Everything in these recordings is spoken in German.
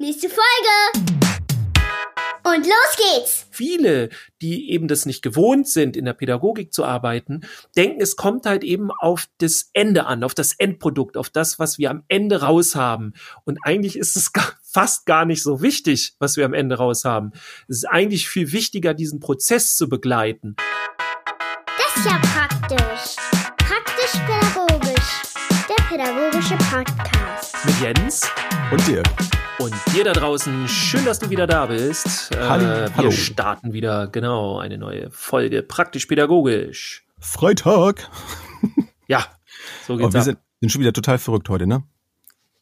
Nächste Folge! Und los geht's! Viele, die eben das nicht gewohnt sind, in der Pädagogik zu arbeiten, denken, es kommt halt eben auf das Ende an, auf das Endprodukt, auf das, was wir am Ende raus haben. Und eigentlich ist es fast gar nicht so wichtig, was wir am Ende raus haben. Es ist eigentlich viel wichtiger, diesen Prozess zu begleiten. Das ist ja praktisch. Praktisch-pädagogisch. Der pädagogische Podcast. Mit Jens Und dir. Und dir da draußen. Schön, dass du wieder da bist. Äh, Halli- wir hallo. starten wieder, genau, eine neue Folge Praktisch-pädagogisch. Freitag. Ja, so Oh, geht's wir ab. sind, sind schon wieder total verrückt heute, ne?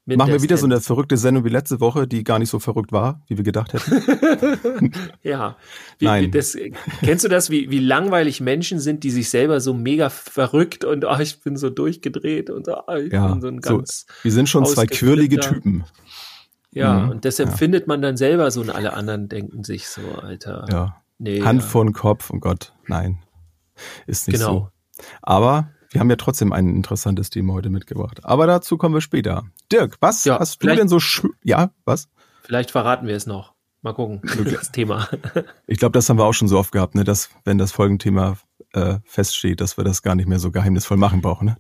Mit Machen wir der wieder so eine verrückte Sendung wie letzte Woche, die gar nicht so verrückt war, wie wir gedacht hätten. Ja. Wie, Nein. Wie das, kennst du das, wie, wie langweilig Menschen sind, die sich selber so mega verrückt und ah, ich bin so durchgedreht und ah, ich Ja, bin so ein so, ganz. wir sind schon zwei quirlige Typen. Ja, Mhm, und das empfindet man dann selber so und alle anderen denken sich so, Alter. Ja. Nee, Hand ja. vor den Kopf, oh Gott, nein. Ist nicht Genau. so. Aber wir haben ja trotzdem ein interessantes Thema heute mitgebracht. Aber dazu kommen wir später. Dirk, was Ja, hast du denn so? Ja, was? Vielleicht verraten wir es noch. Mal gucken, das Thema. Ich glaube, das haben wir auch schon so oft gehabt, ne, dass, wenn das Folgenthema äh, feststeht, dass wir das gar nicht mehr so geheimnisvoll machen brauchen. Ne?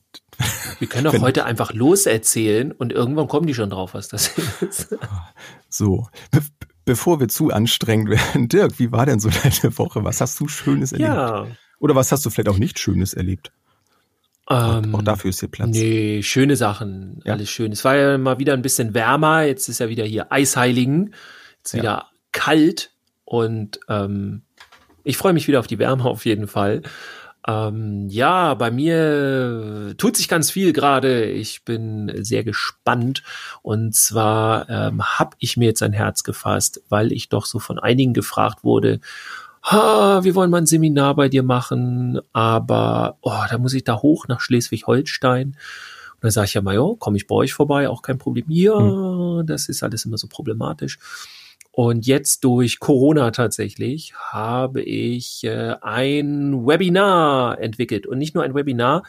Wir können doch heute einfach loserzählen und irgendwann kommen die schon drauf, was das ist. So, be bevor wir zu anstrengend werden, Dirk, wie war denn so deine Woche? Was hast du Schönes erlebt? Ja. Oder was hast du vielleicht auch nicht Schönes erlebt? Ähm, auch dafür ist hier Platz. Nee, schöne Sachen, Ja. alles schön. Es war ja mal wieder ein bisschen wärmer, jetzt ist ja wieder hier Eisheiligen, jetzt Ja. wieder kalt und ähm, ich freue mich wieder auf die Wärme auf jeden Fall. Ähm, ja, bei mir tut sich ganz viel gerade. Ich bin sehr gespannt. Und zwar ähm, habe ich mir jetzt ein Herz gefasst, weil ich doch so von einigen gefragt wurde, ha, wir wollen mal ein Seminar bei dir machen, aber oh, da muss ich da hoch nach Schleswig-Holstein. Und dann sage ich ja mal, komme ich bei euch vorbei, auch kein Problem. Ja, das ist alles immer so problematisch. Und jetzt durch Corona tatsächlich habe ich äh, ein Webinar entwickelt. Und nicht nur ein Webinar,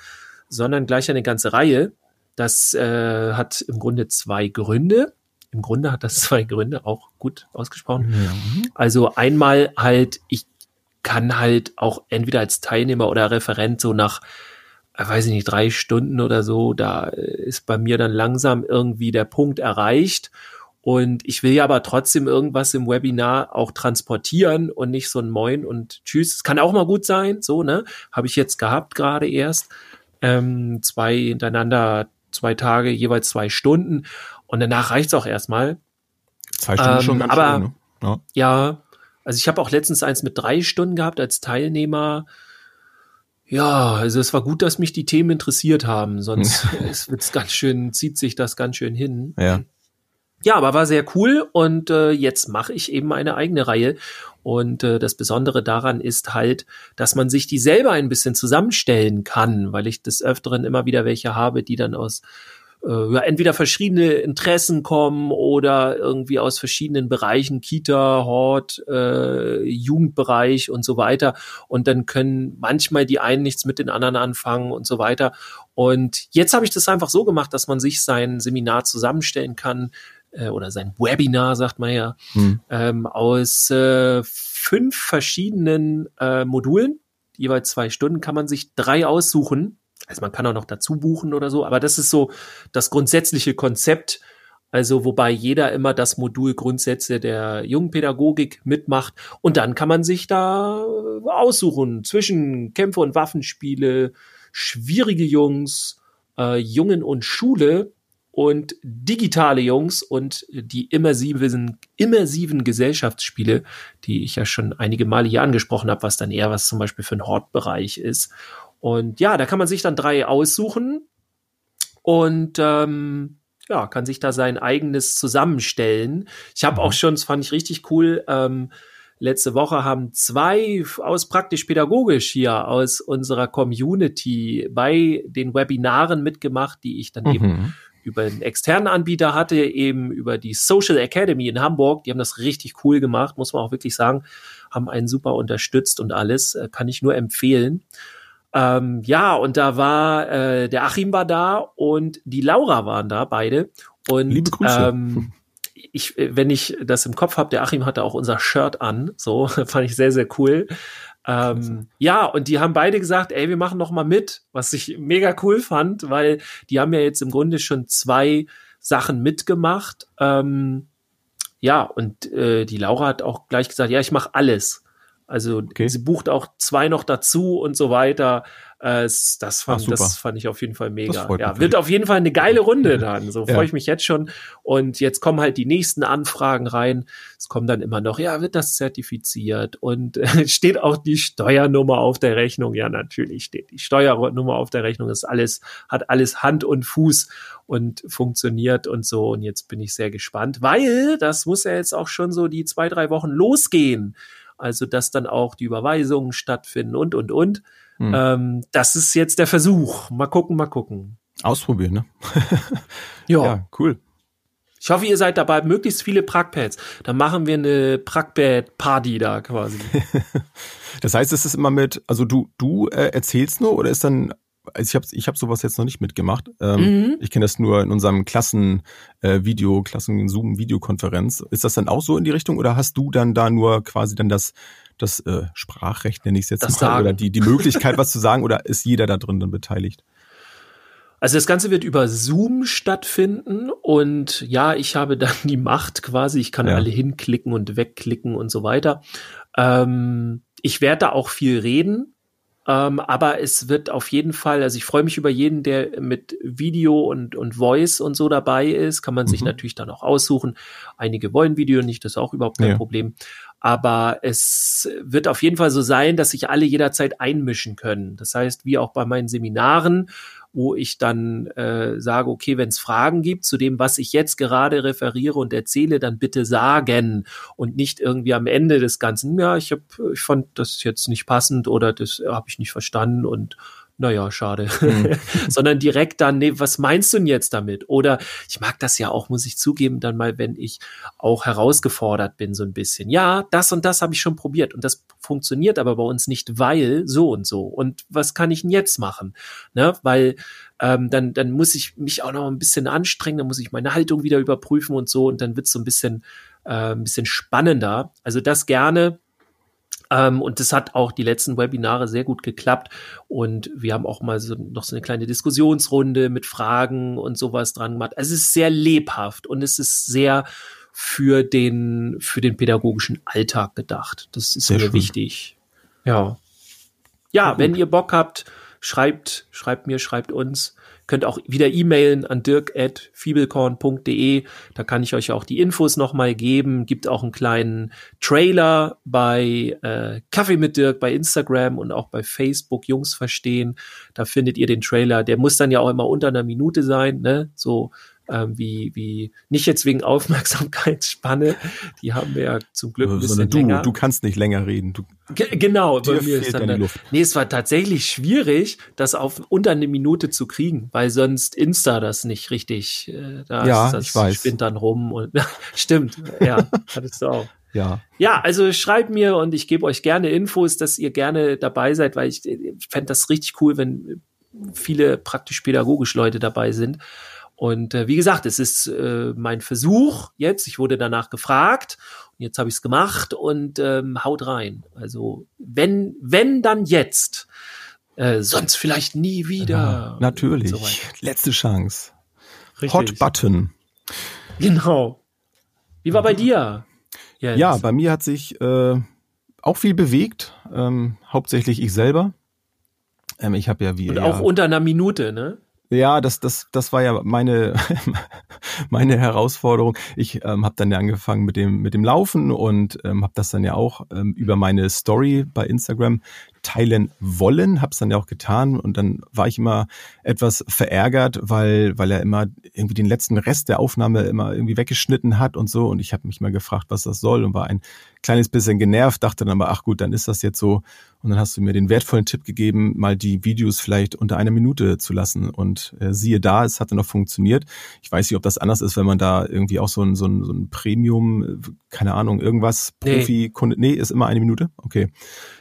sondern gleich eine ganze Reihe. Das äh, hat im Grunde zwei Gründe. Im Grunde hat das zwei Gründe, auch gut ausgesprochen. Ja. Also einmal halt, ich kann halt auch entweder als Teilnehmer oder Referent so nach, äh, weiß ich nicht, drei Stunden oder so, da äh, ist bei mir dann langsam irgendwie der Punkt erreicht. Und ich will ja aber trotzdem irgendwas im Webinar auch transportieren und nicht so ein Moin und Tschüss. Es kann auch mal gut sein, so, ne? Habe ich jetzt gehabt gerade erst. Ähm, zwei hintereinander, zwei Tage, jeweils zwei Stunden. Und danach reicht's auch erstmal. Zwei Stunden Ähm, schon ganz aber- schön, ne? Ja. Ja, also ich habe auch letztens eins mit drei Stunden gehabt als Teilnehmer. Ja, also es war gut, dass mich die Themen interessiert haben, sonst es wird's ganz schön, zieht sich das ganz schön hin. ja. Ja, aber war sehr cool und äh, jetzt mache ich eben eine eigene Reihe. Und äh, das Besondere daran ist halt, dass man sich die selber ein bisschen zusammenstellen kann, weil ich des Öfteren immer wieder welche habe, die dann aus äh, ja, entweder verschiedene Interessen kommen oder irgendwie aus verschiedenen Bereichen, Kita, Hort, äh, Jugendbereich und so weiter. Und dann können manchmal die einen nichts mit den anderen anfangen und so weiter. Und jetzt habe ich das einfach so gemacht, dass man sich sein Seminar zusammenstellen kann äh, oder sein Webinar, sagt man ja, Hm. ähm, aus äh, fünf verschiedenen äh, Modulen. Jeweils zwei Stunden kann man sich drei aussuchen. Also man kann auch noch dazu buchen oder so, aber das ist so das grundsätzliche Konzept. Also wobei jeder immer das Modul Grundsätze der Jungpädagogik mitmacht und dann kann man sich da äh, aussuchen zwischen Kämpfe und Waffenspiele, schwierige Jungs, äh, Jungen und Schule und digitale Jungs und die immersiven, immersiven Gesellschaftsspiele, die ich ja schon einige Male hier angesprochen habe, was dann eher was zum Beispiel für einen Hortbereich ist. Und ja, da kann man sich dann drei aussuchen und ähm, ja, kann sich da sein eigenes zusammenstellen. Ich habe auch schon, das fand ich richtig cool, ähm, letzte Woche haben zwei aus praktisch pädagogisch hier aus unserer Community bei den Webinaren mitgemacht, die ich dann eben Mhm. Über einen externen Anbieter hatte, eben über die Social Academy in Hamburg. Die haben das richtig cool gemacht, muss man auch wirklich sagen. Haben einen super unterstützt und alles. Äh, kann ich nur empfehlen. Ähm, ja, und da war äh, der Achim war da und die Laura waren da beide. Und Liebe Grüße. Ähm, ich, wenn ich das im Kopf habe, der Achim hatte auch unser Shirt an, so fand ich sehr, sehr cool. Ähm, ja, und die haben beide gesagt, ey, wir machen noch mal mit, was ich mega cool fand, weil die haben ja jetzt im Grunde schon zwei Sachen mitgemacht. Ähm, ja, und äh, die Laura hat auch gleich gesagt, ja, ich mache alles. Also okay. sie bucht auch zwei noch dazu und so weiter. Äh, das, fand, Ach, das fand ich auf jeden Fall mega. Ja, wird auf jeden Fall eine geile Runde dann. So ja. freue ich mich jetzt schon. Und jetzt kommen halt die nächsten Anfragen rein. Es kommen dann immer noch, ja, wird das zertifiziert? Und äh, steht auch die Steuernummer auf der Rechnung? Ja, natürlich steht die Steuernummer auf der Rechnung. Das alles, hat alles Hand und Fuß und funktioniert und so. Und jetzt bin ich sehr gespannt, weil das muss ja jetzt auch schon so die zwei, drei Wochen losgehen also dass dann auch die Überweisungen stattfinden und, und, und. Hm. Ähm, das ist jetzt der Versuch. Mal gucken, mal gucken. Ausprobieren, ne? ja. ja, cool. Ich hoffe, ihr seid dabei, möglichst viele Prackpads. Dann machen wir eine Prackpad-Party da quasi. das heißt, es ist immer mit, also du, du äh, erzählst nur oder ist dann also ich habe ich hab sowas jetzt noch nicht mitgemacht. Ähm, mhm. Ich kenne das nur in unserem Klassen-Video, äh, Klassen-Zoom-Videokonferenz. Ist das dann auch so in die Richtung oder hast du dann da nur quasi dann das, das äh, Sprachrecht, nenne ich es jetzt das mal, oder die, die Möglichkeit, was zu sagen oder ist jeder da drin dann beteiligt? Also das Ganze wird über Zoom stattfinden und ja, ich habe dann die Macht quasi, ich kann ja. alle hinklicken und wegklicken und so weiter. Ähm, ich werde da auch viel reden, ähm, aber es wird auf jeden Fall, also ich freue mich über jeden, der mit Video und, und Voice und so dabei ist. Kann man mhm. sich natürlich dann auch aussuchen. Einige wollen Video nicht, das ist auch überhaupt kein ja. Problem. Aber es wird auf jeden Fall so sein, dass sich alle jederzeit einmischen können. Das heißt, wie auch bei meinen Seminaren wo ich dann äh, sage, okay, wenn es Fragen gibt zu dem, was ich jetzt gerade referiere und erzähle, dann bitte sagen und nicht irgendwie am Ende des Ganzen, ja, ich, hab, ich fand das jetzt nicht passend oder das habe ich nicht verstanden und naja, schade. Mhm. Sondern direkt dann, nee, was meinst du denn jetzt damit? Oder ich mag das ja auch, muss ich zugeben, dann mal, wenn ich auch herausgefordert bin, so ein bisschen. Ja, das und das habe ich schon probiert und das funktioniert aber bei uns nicht, weil so und so. Und was kann ich denn jetzt machen? Ne? Weil ähm, dann, dann muss ich mich auch noch ein bisschen anstrengen, dann muss ich meine Haltung wieder überprüfen und so und dann wird es so ein bisschen, äh, ein bisschen spannender. Also das gerne ähm, und das hat auch die letzten Webinare sehr gut geklappt. Und wir haben auch mal so noch so eine kleine Diskussionsrunde mit Fragen und sowas dran gemacht. Also es ist sehr lebhaft und es ist sehr für den, für den pädagogischen Alltag gedacht. Das ist sehr mir schön. wichtig. Ja. Ja, wenn ihr Bock habt, schreibt, schreibt mir, schreibt uns. Könnt auch wieder e-mailen an dirk.fiebelkorn.de. Da kann ich euch auch die Infos nochmal geben. Gibt auch einen kleinen Trailer bei äh, Kaffee mit Dirk bei Instagram und auch bei Facebook Jungs verstehen. Da findet ihr den Trailer. Der muss dann ja auch immer unter einer Minute sein, ne? So ähm, wie, wie, nicht jetzt wegen Aufmerksamkeitsspanne, die haben wir ja zum Glück ein bisschen du, länger. Du kannst nicht länger reden. Du, genau, bei mir ist dann, dann nee, es war tatsächlich schwierig, das auf unter eine Minute zu kriegen, weil sonst Insta das nicht richtig, äh, da ja, ist das ich weiß. spinnt dann rum und stimmt, ja, hattest du auch. Ja. Ja, also schreibt mir und ich gebe euch gerne Infos, dass ihr gerne dabei seid, weil ich, ich fände das richtig cool, wenn viele praktisch pädagogisch Leute dabei sind. Und äh, wie gesagt, es ist äh, mein Versuch jetzt. Ich wurde danach gefragt und jetzt habe ich es gemacht und ähm, haut rein. Also wenn, wenn dann jetzt, äh, sonst vielleicht nie wieder. Ja, natürlich. So Letzte Chance. Richtig. Hot Button. Genau. Wie war bei dir? Jens? Ja, bei mir hat sich äh, auch viel bewegt. Ähm, hauptsächlich ich selber. Ähm, ich habe ja wie. Und auch unter einer Minute, ne? Ja, das, das, das war ja meine, meine Herausforderung. Ich ähm, habe dann ja angefangen mit dem, mit dem Laufen und ähm, habe das dann ja auch ähm, über meine Story bei Instagram teilen wollen, habe es dann ja auch getan und dann war ich immer etwas verärgert, weil weil er immer irgendwie den letzten Rest der Aufnahme immer irgendwie weggeschnitten hat und so. Und ich habe mich mal gefragt, was das soll und war ein kleines bisschen genervt, dachte dann aber ach gut, dann ist das jetzt so und dann hast du mir den wertvollen Tipp gegeben, mal die Videos vielleicht unter einer Minute zu lassen und äh, siehe da, es hatte noch funktioniert. Ich weiß nicht, ob das anders ist, wenn man da irgendwie auch so ein so ein, so ein Premium, keine Ahnung, irgendwas Profi Kunde, nee, ist immer eine Minute. Okay.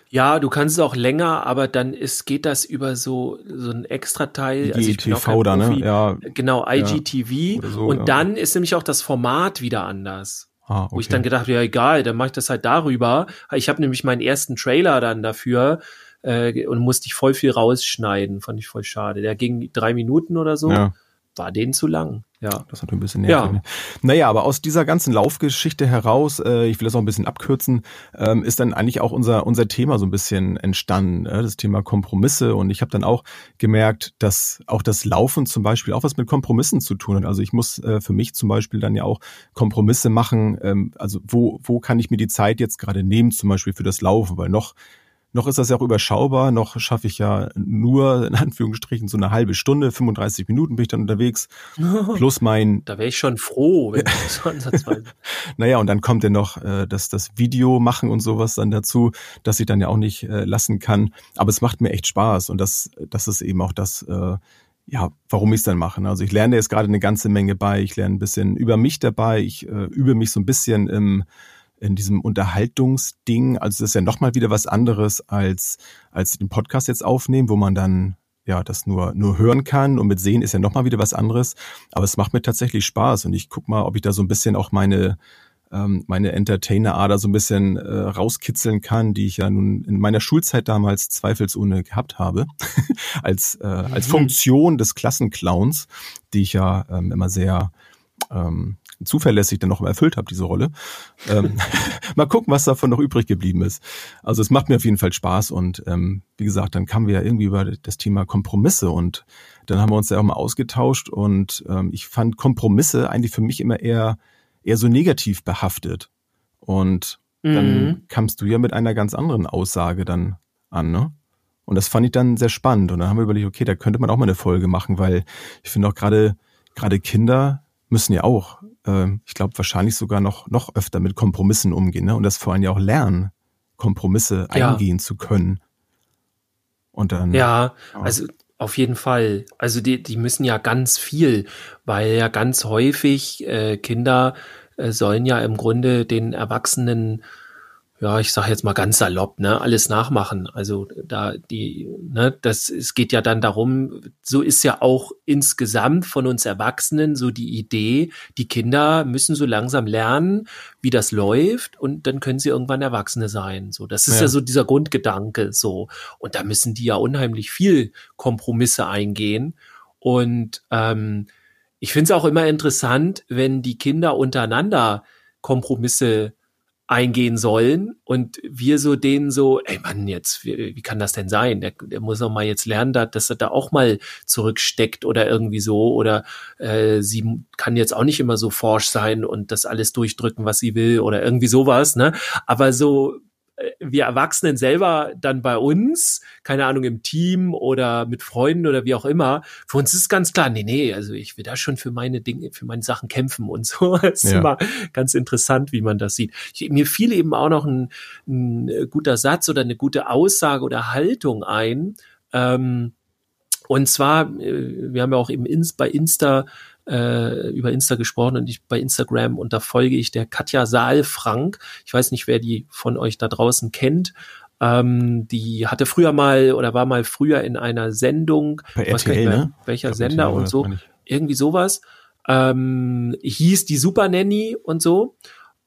Ja, du kannst es auch länger, aber dann ist, geht das über so, so ein Extra-Teil. Also IGTV da, ne? Ja. Genau, IGTV. Oder so, und ja. dann ist nämlich auch das Format wieder anders. Ah, okay. Wo ich dann gedacht habe, ja egal, dann mache ich das halt darüber. Ich habe nämlich meinen ersten Trailer dann dafür äh, und musste ich voll viel rausschneiden. Fand ich voll schade. Der ging drei Minuten oder so. ja. War denen zu lang. Ja. Das hat ein bisschen Ja. nervig. ne? Naja, aber aus dieser ganzen Laufgeschichte heraus, äh, ich will das auch ein bisschen abkürzen, ähm, ist dann eigentlich auch unser, unser Thema so ein bisschen entstanden, äh, das Thema Kompromisse. Und ich habe dann auch gemerkt, dass auch das Laufen zum Beispiel auch was mit Kompromissen zu tun hat. Also ich muss äh, für mich zum Beispiel dann ja auch Kompromisse machen. Ähm, also wo, wo kann ich mir die Zeit jetzt gerade nehmen, zum Beispiel für das Laufen? Weil noch noch ist das ja auch überschaubar, noch schaffe ich ja nur in Anführungsstrichen so eine halbe Stunde, 35 Minuten bin ich dann unterwegs, plus mein Da wäre ich schon froh, wenn das so ansatzweise. naja, und dann kommt ja noch äh, das, das Video machen und sowas dann dazu, dass ich dann ja auch nicht äh, lassen kann. Aber es macht mir echt Spaß und das, das ist eben auch das, äh, ja, warum ich es dann mache. Also ich lerne jetzt gerade eine ganze Menge bei. Ich lerne ein bisschen über mich dabei. Ich äh, übe mich so ein bisschen im in diesem Unterhaltungsding. Also das ist ja nochmal wieder was anderes als, als den Podcast jetzt aufnehmen, wo man dann ja das nur, nur hören kann und mit sehen ist ja nochmal wieder was anderes. Aber es macht mir tatsächlich Spaß und ich guck mal, ob ich da so ein bisschen auch meine, ähm, meine Entertainer-Ader so ein bisschen äh, rauskitzeln kann, die ich ja nun in meiner Schulzeit damals zweifelsohne gehabt habe, als, äh, als Mhm. Funktion des Klassenclowns, die ich ja ähm, immer sehr ähm, zuverlässig dann noch erfüllt habe, diese Rolle. Ähm, mal gucken, was davon noch übrig geblieben ist. Also es macht mir auf jeden Fall Spaß und ähm, wie gesagt, dann kamen wir ja irgendwie über das Thema Kompromisse und dann haben wir uns ja auch mal ausgetauscht und ähm, ich fand Kompromisse eigentlich für mich immer eher eher so negativ behaftet. Und dann Mhm. kamst du ja mit einer ganz anderen Aussage dann an, ne? Und das fand ich dann sehr spannend. Und dann haben wir überlegt, okay, da könnte man auch mal eine Folge machen, weil ich finde auch gerade gerade Kinder müssen ja auch, ähm, ich glaube wahrscheinlich sogar noch noch öfter mit Kompromissen umgehen, ne? Und das vor allem ja auch lernen, Kompromisse Ja. eingehen zu können. Und dann Ja, Ja. also auf jeden Fall. Also die, die müssen ja ganz viel, weil ja ganz häufig äh, Kinder äh, sollen ja im Grunde den Erwachsenen, ja, ich sage jetzt mal ganz salopp, ne, alles nachmachen. Also da die, ne, das es geht ja dann darum, so ist ja auch insgesamt von uns Erwachsenen so die Idee, die Kinder müssen so langsam lernen, wie das läuft und dann können sie irgendwann Erwachsene sein. So, das ist ja, Ja. so dieser Grundgedanke so. Und da müssen die ja unheimlich viel Kompromisse eingehen. Und ähm, ich finde es auch immer interessant, wenn die Kinder untereinander Kompromisse eingehen sollen und wir so denen so, ey Mann, jetzt, wie, wie kann das denn sein? Der, der muss doch mal jetzt lernen, dass, er da auch mal zurücksteckt oder irgendwie so oder äh, sie kann jetzt auch nicht immer so forsch sein und das alles durchdrücken, was sie will oder irgendwie sowas, ne? Aber so wir Erwachsenen selber dann bei uns, keine Ahnung, im Team oder mit Freunden oder wie auch immer, für uns ist ganz klar, nee, nee, also ich will da schon für meine Dinge, für meine Sachen kämpfen und so. Das ist Ja. immer ganz interessant, wie man das sieht. Ich, mir fiel eben auch noch ein, ein äh, guter Satz oder eine gute Aussage oder Haltung ein. Ähm, und zwar, äh, wir haben ja auch eben bei Insta äh, über Insta gesprochen und ich bei Instagram und da folge ich der Katja Saalfrank. Ich weiß nicht, wer die von euch da draußen kennt. Ähm, die hatte früher mal oder war mal früher in einer Sendung, bei RTL, mehr, ne? welcher glaub, Sender und so, irgendwie sowas. Ähm, hieß die Super Nanny und so.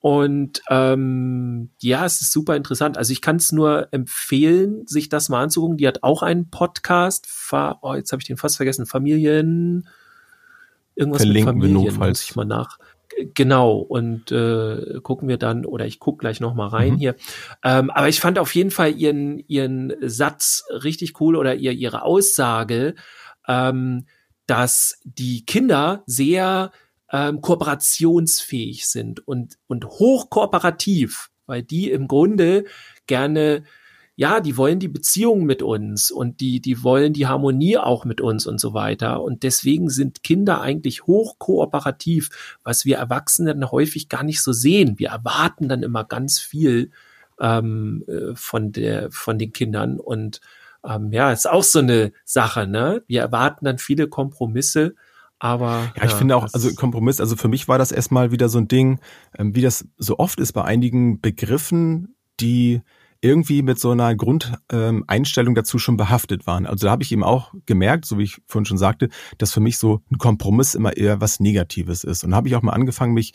Und ähm, ja, es ist super interessant. Also ich kann es nur empfehlen, sich das mal anzugucken. Die hat auch einen Podcast. Fa oh, jetzt habe ich den fast vergessen. Familien. Irgendwas Verlinken mit Familien. notfalls. Muss ich mal nach. Genau. Und äh, gucken wir dann, oder ich gucke gleich noch mal rein Mhm. hier. Ähm, aber ich fand auf jeden Fall ihren, ihren Satz richtig cool oder ihr, ihre Aussage, ähm, dass die Kinder sehr ähm, kooperationsfähig sind und, und hochkooperativ, weil die im Grunde gerne, ja, die wollen die Beziehung mit uns und die, die wollen die Harmonie auch mit uns und so weiter. Und deswegen sind Kinder eigentlich hochkooperativ, was wir Erwachsenen häufig gar nicht so sehen. Wir erwarten dann immer ganz viel ähm, äh, von der, von den Kindern und ähm, ja, ist auch so eine Sache, ne? Wir erwarten dann viele Kompromisse, aber Ja, ich finde auch, also Kompromiss, also für mich war das erstmal wieder so ein Ding, ähm, wie das so oft ist bei einigen Begriffen, die irgendwie mit so einer Grundeinstellung ähm, dazu schon behaftet waren. Also da habe ich eben auch gemerkt, so wie ich vorhin schon sagte, dass für mich so ein Kompromiss immer eher was Negatives ist. Und da habe ich auch mal angefangen, mich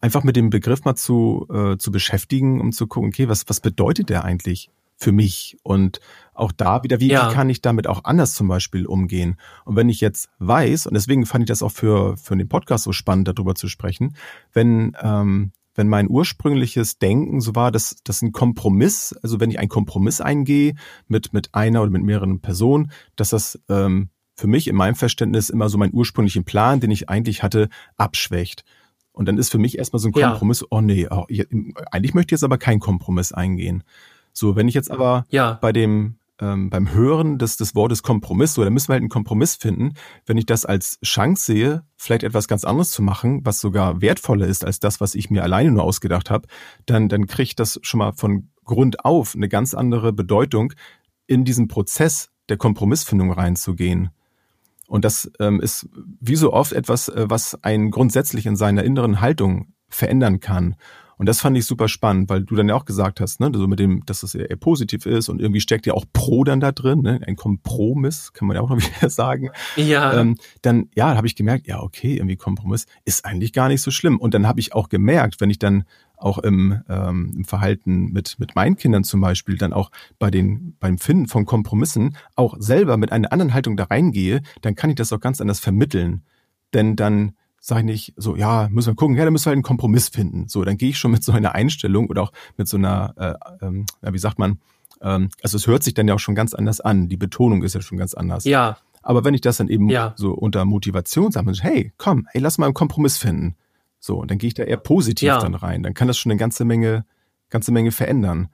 einfach mit dem Begriff mal zu, äh, zu beschäftigen, um zu gucken, okay, was, was bedeutet der eigentlich für mich? Und auch da wieder, wie, ja. wie kann ich damit auch anders zum Beispiel umgehen? Und wenn ich jetzt weiß, und deswegen fand ich das auch für, für den Podcast so spannend, darüber zu sprechen, wenn, ähm, wenn mein ursprüngliches Denken so war, dass das ein Kompromiss, also wenn ich einen Kompromiss eingehe mit, mit einer oder mit mehreren Personen, dass das ähm, für mich in meinem Verständnis immer so meinen ursprünglichen Plan, den ich eigentlich hatte, abschwächt. Und dann ist für mich erstmal so ein Kompromiss, ja. oh nee, oh, eigentlich möchte ich jetzt aber keinen Kompromiss eingehen. So, wenn ich jetzt aber ja. bei dem ähm, beim Hören des, des Wortes Kompromiss, so, da müssen wir halt einen Kompromiss finden. Wenn ich das als Chance sehe, vielleicht etwas ganz anderes zu machen, was sogar wertvoller ist als das, was ich mir alleine nur ausgedacht habe, dann, dann kriegt das schon mal von Grund auf eine ganz andere Bedeutung, in diesen Prozess der Kompromissfindung reinzugehen. Und das ähm, ist wie so oft etwas, äh, was einen grundsätzlich in seiner inneren Haltung verändern kann. Und das fand ich super spannend, weil du dann ja auch gesagt hast, ne, so mit dem, dass es eher, eher positiv ist und irgendwie steckt ja auch Pro dann da drin, ne, ein Kompromiss, kann man ja auch noch wieder sagen. Ja. Ähm, dann, ja, habe ich gemerkt, ja, okay, irgendwie Kompromiss ist eigentlich gar nicht so schlimm. Und dann habe ich auch gemerkt, wenn ich dann auch im, ähm, im Verhalten mit, mit meinen Kindern zum Beispiel, dann auch bei den, beim Finden von Kompromissen auch selber mit einer anderen Haltung da reingehe, dann kann ich das auch ganz anders vermitteln. Denn dann sage ich nicht so, ja, müssen wir gucken, ja, da müssen wir halt einen Kompromiss finden. So, dann gehe ich schon mit so einer Einstellung oder auch mit so einer, äh, ähm, ja, wie sagt man, ähm, also es hört sich dann ja auch schon ganz anders an. Die Betonung ist ja schon ganz anders. Ja. Aber wenn ich das dann eben ja. so unter Motivation sage, hey, komm, hey, lass mal einen Kompromiss finden. So, und dann gehe ich da eher positiv ja. dann rein. Dann kann das schon eine ganze Menge, ganze Menge verändern.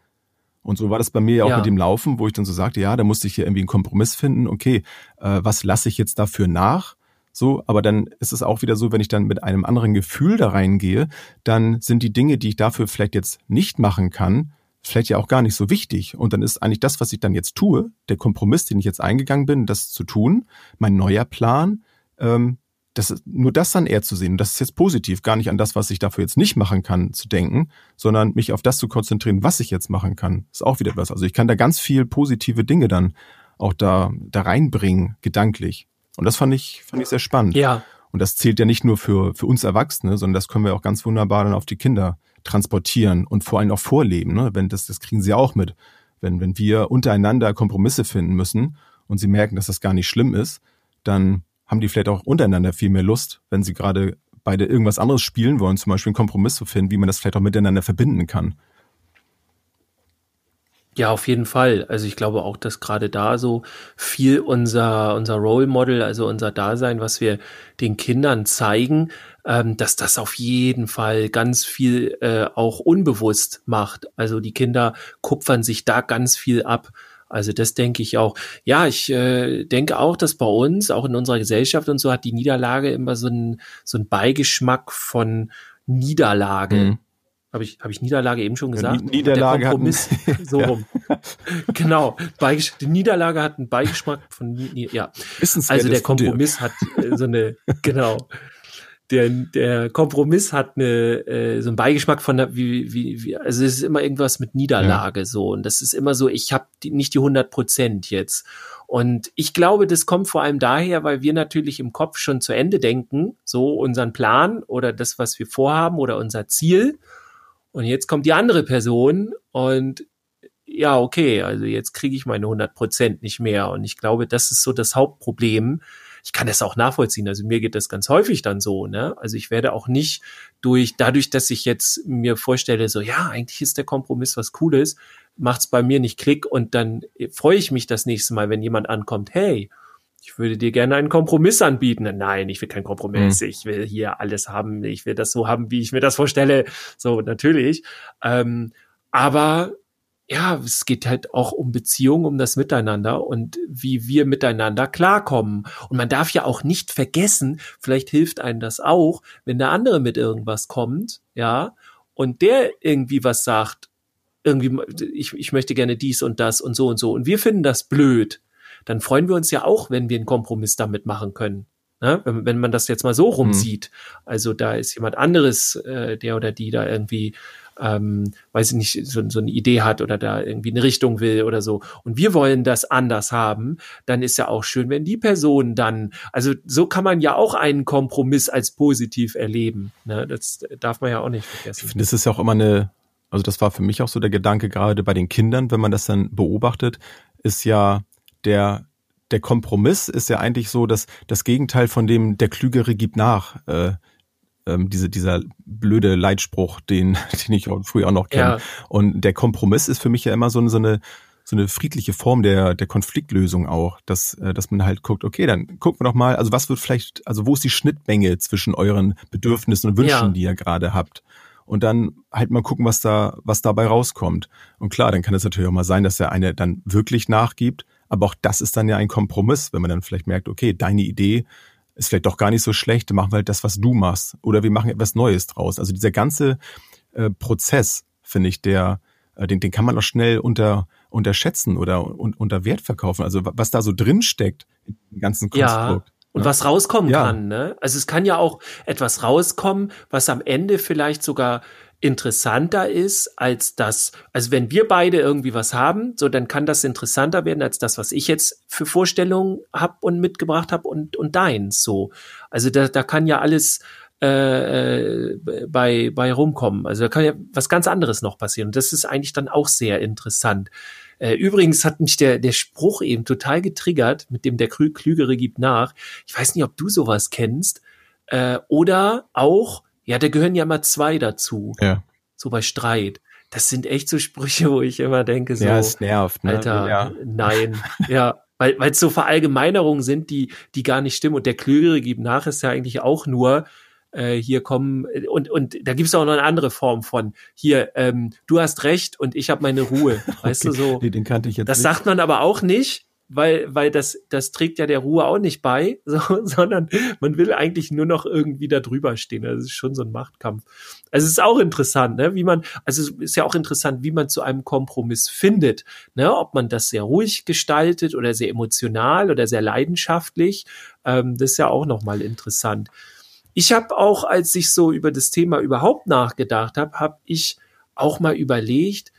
Und so war das bei mir ja auch mit dem Laufen, wo ich dann so sagte, ja, da musste ich hier irgendwie einen Kompromiss finden. Okay, äh, was lasse ich jetzt dafür nach? So, aber dann ist es auch wieder so, wenn ich dann mit einem anderen Gefühl da reingehe, dann sind die Dinge, die ich dafür vielleicht jetzt nicht machen kann, vielleicht ja auch gar nicht so wichtig. Und dann ist eigentlich das, was ich dann jetzt tue, der Kompromiss, den ich jetzt eingegangen bin, das zu tun, mein neuer Plan, ähm, das, nur das dann eher zu sehen. Und das ist jetzt positiv, gar nicht an das, was ich dafür jetzt nicht machen kann, zu denken, sondern mich auf das zu konzentrieren, was ich jetzt machen kann. Ist auch wieder was. Also ich kann da ganz viel positive Dinge dann auch da, da reinbringen, gedanklich. Und das fand ich, fand ich sehr spannend. Ja. Und das zählt ja nicht nur für, für uns Erwachsene, sondern das können wir auch ganz wunderbar dann auf die Kinder transportieren und vor allem auch vorleben. Ne? Wenn das, das kriegen sie auch mit. Wenn, wenn wir untereinander Kompromisse finden müssen und sie merken, dass das gar nicht schlimm ist, dann haben die vielleicht auch untereinander viel mehr Lust, wenn sie gerade beide irgendwas anderes spielen wollen, zum Beispiel einen Kompromiss zu finden, wie man das vielleicht auch miteinander verbinden kann. Ja, auf jeden Fall. Also ich glaube auch, dass gerade da so viel unser, unser Role Model, also unser Dasein, was wir den Kindern zeigen, ähm, dass das auf jeden Fall ganz viel äh, auch unbewusst macht. Also die Kinder kupfern sich da ganz viel ab. Also das denke ich auch. Ja, ich äh, denke auch, dass bei uns, auch in unserer Gesellschaft und so, hat die Niederlage immer so einen so einen Beigeschmack von Niederlage. Mhm. Habe ich, hab ich Niederlage eben schon gesagt? Ja, Niederlage Der Kompromiss, hatten, so rum. genau. Die Niederlage hat einen Beigeschmack von, ja. Also der Kompromiss hat äh, so eine, genau der, der Kompromiss hat eine, äh, so einen Beigeschmack von der, wie, wie, wie, also es ist immer irgendwas mit Niederlage ja. so. Und das ist immer so, ich habe nicht die 100 Prozent jetzt. Und ich glaube, das kommt vor allem daher, weil wir natürlich im Kopf schon zu Ende denken, so unseren Plan oder das, was wir vorhaben oder unser Ziel. Und jetzt kommt die andere Person und ja, okay, also jetzt kriege ich meine 100 Prozent nicht mehr. Und ich glaube, das ist so das Hauptproblem, ich kann das auch nachvollziehen. Also mir geht das ganz häufig dann so, ne? Also ich werde auch nicht durch, dadurch, dass ich jetzt mir vorstelle, so, ja, eigentlich ist der Kompromiss was Cooles, macht's bei mir nicht Klick und dann freue ich mich das nächste Mal, wenn jemand ankommt, hey, ich würde dir gerne einen Kompromiss anbieten. Nein, ich will keinen Kompromiss. Mhm. Ich will hier alles haben. Ich will das so haben, wie ich mir das vorstelle. So, natürlich. Ähm, aber ja, es geht halt auch um Beziehungen, um das Miteinander und wie wir miteinander klarkommen. Und man darf ja auch nicht vergessen, vielleicht hilft einem das auch, wenn der andere mit irgendwas kommt, ja, und der irgendwie was sagt, irgendwie, ich, ich möchte gerne dies und das und so und so. Und wir finden das blöd. Dann freuen wir uns ja auch, wenn wir einen Kompromiss damit machen können. Ne? Wenn, wenn man das jetzt mal so rumsieht. Mhm. Also da ist jemand anderes, äh, der oder die da irgendwie ähm, weiß ich nicht, so, so eine Idee hat oder da irgendwie eine Richtung will oder so. Und wir wollen das anders haben, dann ist ja auch schön, wenn die Person dann, also so kann man ja auch einen Kompromiss als positiv erleben. Ne? Das darf man ja auch nicht vergessen. Ich finde, das ist ja auch immer eine, also das war für mich auch so der Gedanke, gerade bei den Kindern, wenn man das dann beobachtet, ist ja der der Kompromiss ist ja eigentlich so, dass das Gegenteil von dem der Klügere gibt nach. Äh, ähm, diese, dieser blöde Leitspruch, den, den ich früher auch noch kenne. Ja. Und der Kompromiss ist für mich ja immer so, so eine so eine friedliche Form der der Konfliktlösung auch, dass äh, dass man halt guckt, okay, dann gucken wir doch mal, also was wird vielleicht, also wo ist die Schnittmenge zwischen euren Bedürfnissen und Wünschen, ja. die ihr gerade habt? Und dann halt mal gucken, was da was dabei rauskommt. Und klar, dann kann es natürlich auch mal sein, dass der eine dann wirklich nachgibt, aber auch das ist dann ja ein Kompromiss, wenn man dann vielleicht merkt, okay, deine Idee ist vielleicht doch gar nicht so schlecht, machen wir halt das, was du machst. Oder wir machen etwas Neues draus. Also dieser ganze äh, Prozess, finde ich, der, äh, den, den kann man auch schnell unter, unterschätzen oder un, unter Wert verkaufen. Also was da so drin steckt im ganzen Konstrukt. Ja. Und ja. was rauskommen ja. kann, ne? Also es kann ja auch etwas rauskommen, was am Ende vielleicht sogar interessanter ist als das, also wenn wir beide irgendwie was haben, so dann kann das interessanter werden als das, was ich jetzt für Vorstellungen habe und mitgebracht habe und, und deins so. Also da, da kann ja alles äh, äh, bei, bei rumkommen. Also da kann ja was ganz anderes noch passieren. Und das ist eigentlich dann auch sehr interessant. Äh, übrigens hat mich der, der Spruch eben total getriggert, mit dem der Klügere gibt nach. Ich weiß nicht, ob du sowas kennst. Äh, oder auch ja, da gehören ja mal zwei dazu. Ja. So bei Streit. Das sind echt so Sprüche, wo ich immer denke, so, ja, es nervt, ne? Alter, ja. nein, ja, weil es so Verallgemeinerungen sind, die die gar nicht stimmen. Und der Klügere gibt nach ist ja eigentlich auch nur äh, hier kommen und und da gibt es auch noch eine andere Form von hier ähm, du hast recht und ich habe meine Ruhe, weißt okay. du so. Nee, den kannte ich jetzt. Das nicht. sagt man aber auch nicht, weil, weil das, das trägt ja der Ruhe auch nicht bei, so, sondern man will eigentlich nur noch irgendwie da drüber stehen. Das ist schon so ein Machtkampf. Also es ist auch interessant, ne, wie man, also es ist ja auch interessant, wie man zu einem Kompromiss findet, ne, ob man das sehr ruhig gestaltet oder sehr emotional oder sehr leidenschaftlich. Ähm, das ist ja auch nochmal interessant. Ich habe auch, als ich so über das Thema überhaupt nachgedacht habe, habe ich auch mal überlegt,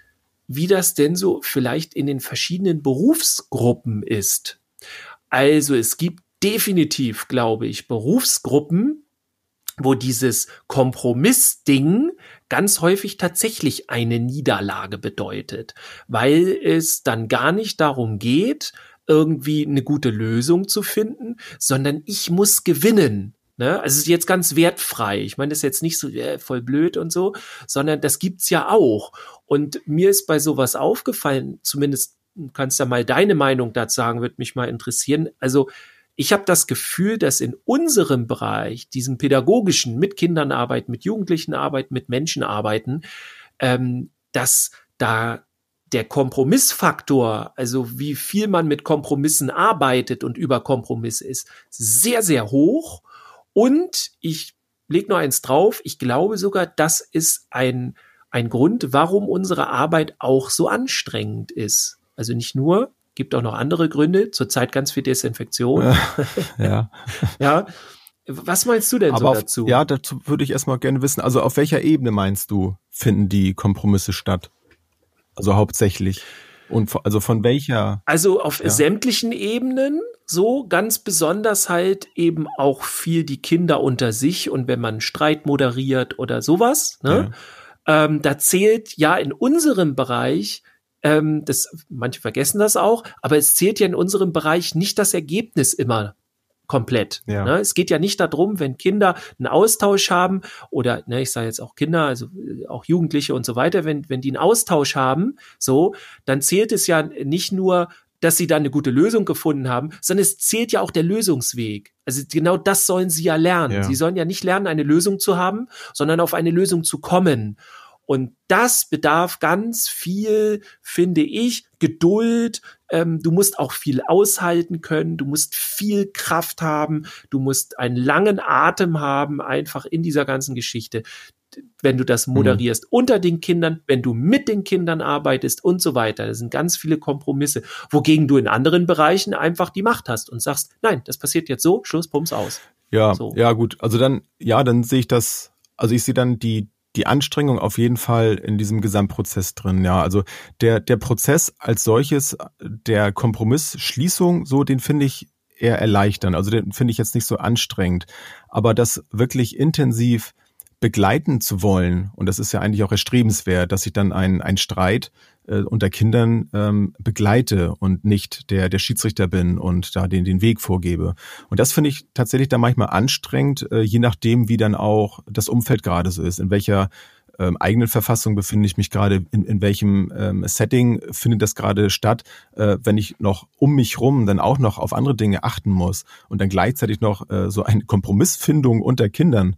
wie das denn so vielleicht in den verschiedenen Berufsgruppen ist. Also es gibt definitiv, glaube ich, Berufsgruppen, wo dieses Kompromissding ganz häufig tatsächlich eine Niederlage bedeutet, weil es dann gar nicht darum geht, irgendwie eine gute Lösung zu finden, sondern ich muss gewinnen. Ne? Also ist jetzt ganz wertfrei. Ich meine, das ist jetzt nicht so äh, voll blöd und so, sondern das gibt's ja auch. Und mir ist bei sowas aufgefallen, zumindest kannst du mal deine Meinung dazu sagen, würde mich mal interessieren. Also ich habe das Gefühl, dass in unserem Bereich, diesem pädagogischen, mit Kindern arbeiten, mit Jugendlichen arbeiten, mit Menschen arbeiten, ähm, dass da der Kompromissfaktor, also wie viel man mit Kompromissen arbeitet und über Kompromisse ist, sehr, sehr hoch und ich leg noch eins drauf. Ich glaube sogar, das ist ein, ein Grund, warum unsere Arbeit auch so anstrengend ist. Also nicht nur, gibt auch noch andere Gründe. Zurzeit ganz viel Desinfektion. Ja. ja. Was meinst du denn Aber so auf, dazu? Ja, dazu würde ich erstmal gerne wissen. Also auf welcher Ebene meinst du, finden die Kompromisse statt? Also hauptsächlich. Und also von welcher? Also auf ja. sämtlichen Ebenen, so ganz besonders halt eben auch viel die Kinder unter sich und wenn man Streit moderiert oder sowas, ne? Ja. Ähm, da zählt ja in unserem Bereich, ähm, das, manche vergessen das auch, aber es zählt ja in unserem Bereich nicht das Ergebnis immer komplett. Ja. Ne? Es geht ja nicht darum, wenn Kinder einen Austausch haben oder, ne, ich sage jetzt auch Kinder, also äh, auch Jugendliche und so weiter, wenn, wenn die einen Austausch haben, so, dann zählt es ja nicht nur, dass sie da eine gute Lösung gefunden haben, sondern es zählt ja auch der Lösungsweg. Also genau das sollen sie ja lernen. Ja. Sie sollen ja nicht lernen, eine Lösung zu haben, sondern auf eine Lösung zu kommen. Und das bedarf ganz viel, finde ich, Geduld. Ähm, du musst auch viel aushalten können. Du musst viel Kraft haben. Du musst einen langen Atem haben, einfach in dieser ganzen Geschichte, wenn du das mhm. moderierst mhm. unter den Kindern, wenn du mit den Kindern arbeitest und so weiter. Das sind ganz viele Kompromisse, wogegen du in anderen Bereichen einfach die Macht hast und sagst, nein, das passiert jetzt so, Schluss, Pumps aus. Ja, so. ja, gut. Also dann, ja, dann sehe ich das, also ich sehe dann die die Anstrengung auf jeden Fall in diesem Gesamtprozess drin. Ja, also der, der Prozess als solches, der Kompromissschließung, so, den finde ich eher erleichtern. Also den finde ich jetzt nicht so anstrengend. Aber das wirklich intensiv begleiten zu wollen, und das ist ja eigentlich auch erstrebenswert, dass ich dann einen, einen Streit äh, unter Kindern ähm, begleite und nicht der, der Schiedsrichter bin und da den, den Weg vorgebe. Und das finde ich tatsächlich dann manchmal anstrengend, äh, je nachdem, wie dann auch das Umfeld gerade so ist, in welcher ähm, eigenen Verfassung befinde ich mich gerade, in, in welchem ähm, Setting findet das gerade statt, äh, wenn ich noch um mich rum dann auch noch auf andere Dinge achten muss und dann gleichzeitig noch äh, so eine Kompromissfindung unter Kindern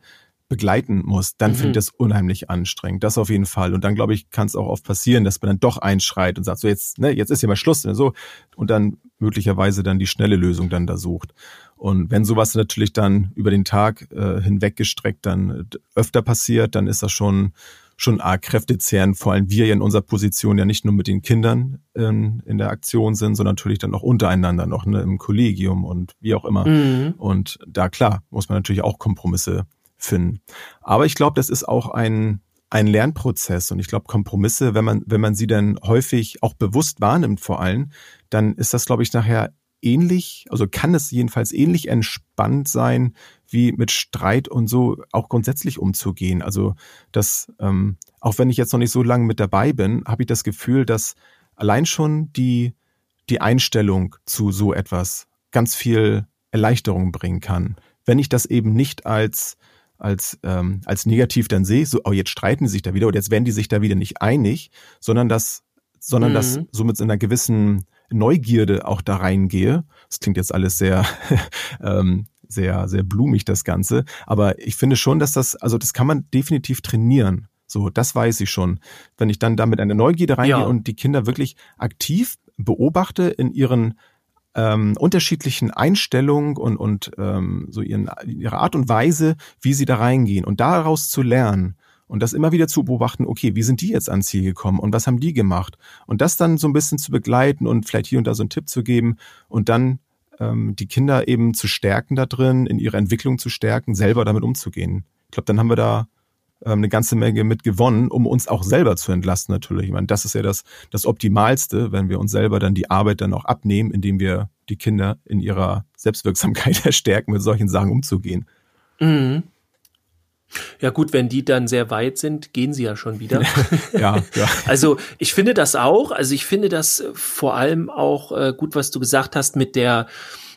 begleiten muss, dann mhm. finde ich das unheimlich anstrengend. Das auf jeden Fall. Und dann, glaube ich, kann es auch oft passieren, dass man dann doch einschreit und sagt, so jetzt, ne, jetzt ist ja mal Schluss, ne, so. Und dann möglicherweise dann die schnelle Lösung dann da sucht. Und wenn sowas natürlich dann über den Tag äh, hinweggestreckt dann öfter passiert, dann ist das schon schon arg kräftezehrend, vor allem wir ja in unserer Position ja nicht nur mit den Kindern in, in der Aktion sind, sondern natürlich dann auch untereinander noch ne, im Kollegium und wie auch immer. Mhm. Und da klar muss man natürlich auch Kompromisse finden. Aber ich glaube, das ist auch ein ein Lernprozess und ich glaube Kompromisse, wenn man wenn man sie dann häufig auch bewusst wahrnimmt vor allem, dann ist das glaube ich nachher ähnlich, also kann es jedenfalls ähnlich entspannt sein, wie mit Streit und so auch grundsätzlich umzugehen. Also das, ähm, auch wenn ich jetzt noch nicht so lange mit dabei bin, habe ich das Gefühl, dass allein schon die, die Einstellung zu so etwas ganz viel Erleichterung bringen kann. Wenn ich das eben nicht als als, ähm, als negativ dann sehe, so, oh, jetzt streiten sie sich da wieder oder jetzt werden die sich da wieder nicht einig, sondern das, sondern mhm. das so mit einer gewissen Neugierde auch da reingehe. Das klingt jetzt alles sehr, ähm, sehr, sehr blumig, das Ganze. Aber ich finde schon, dass das, also das kann man definitiv trainieren. So, das weiß ich schon. Wenn ich dann da mit einer Neugierde reingehe ja. und die Kinder wirklich aktiv beobachte in ihren ähm, unterschiedlichen Einstellungen und, und ähm, so ihren, ihre Art und Weise, wie sie da reingehen und daraus zu lernen und das immer wieder zu beobachten, okay, wie sind die jetzt ans Ziel gekommen und was haben die gemacht? Und das dann so ein bisschen zu begleiten und vielleicht hier und da so einen Tipp zu geben und dann ähm, die Kinder eben zu stärken da drin, in ihrer Entwicklung zu stärken, selber damit umzugehen. Ich glaube, dann haben wir da eine ganze Menge mit gewonnen, um uns auch selber zu entlasten natürlich. Ich meine, das ist ja das, das Optimalste, wenn wir uns selber dann die Arbeit dann auch abnehmen, indem wir die Kinder in ihrer Selbstwirksamkeit erstärken, mit solchen Sachen umzugehen. Mhm. Ja gut, wenn die dann sehr weit sind, gehen sie ja schon wieder. ja, ja. Also ich finde das auch. Also ich finde das vor allem auch äh, gut, was du gesagt hast mit der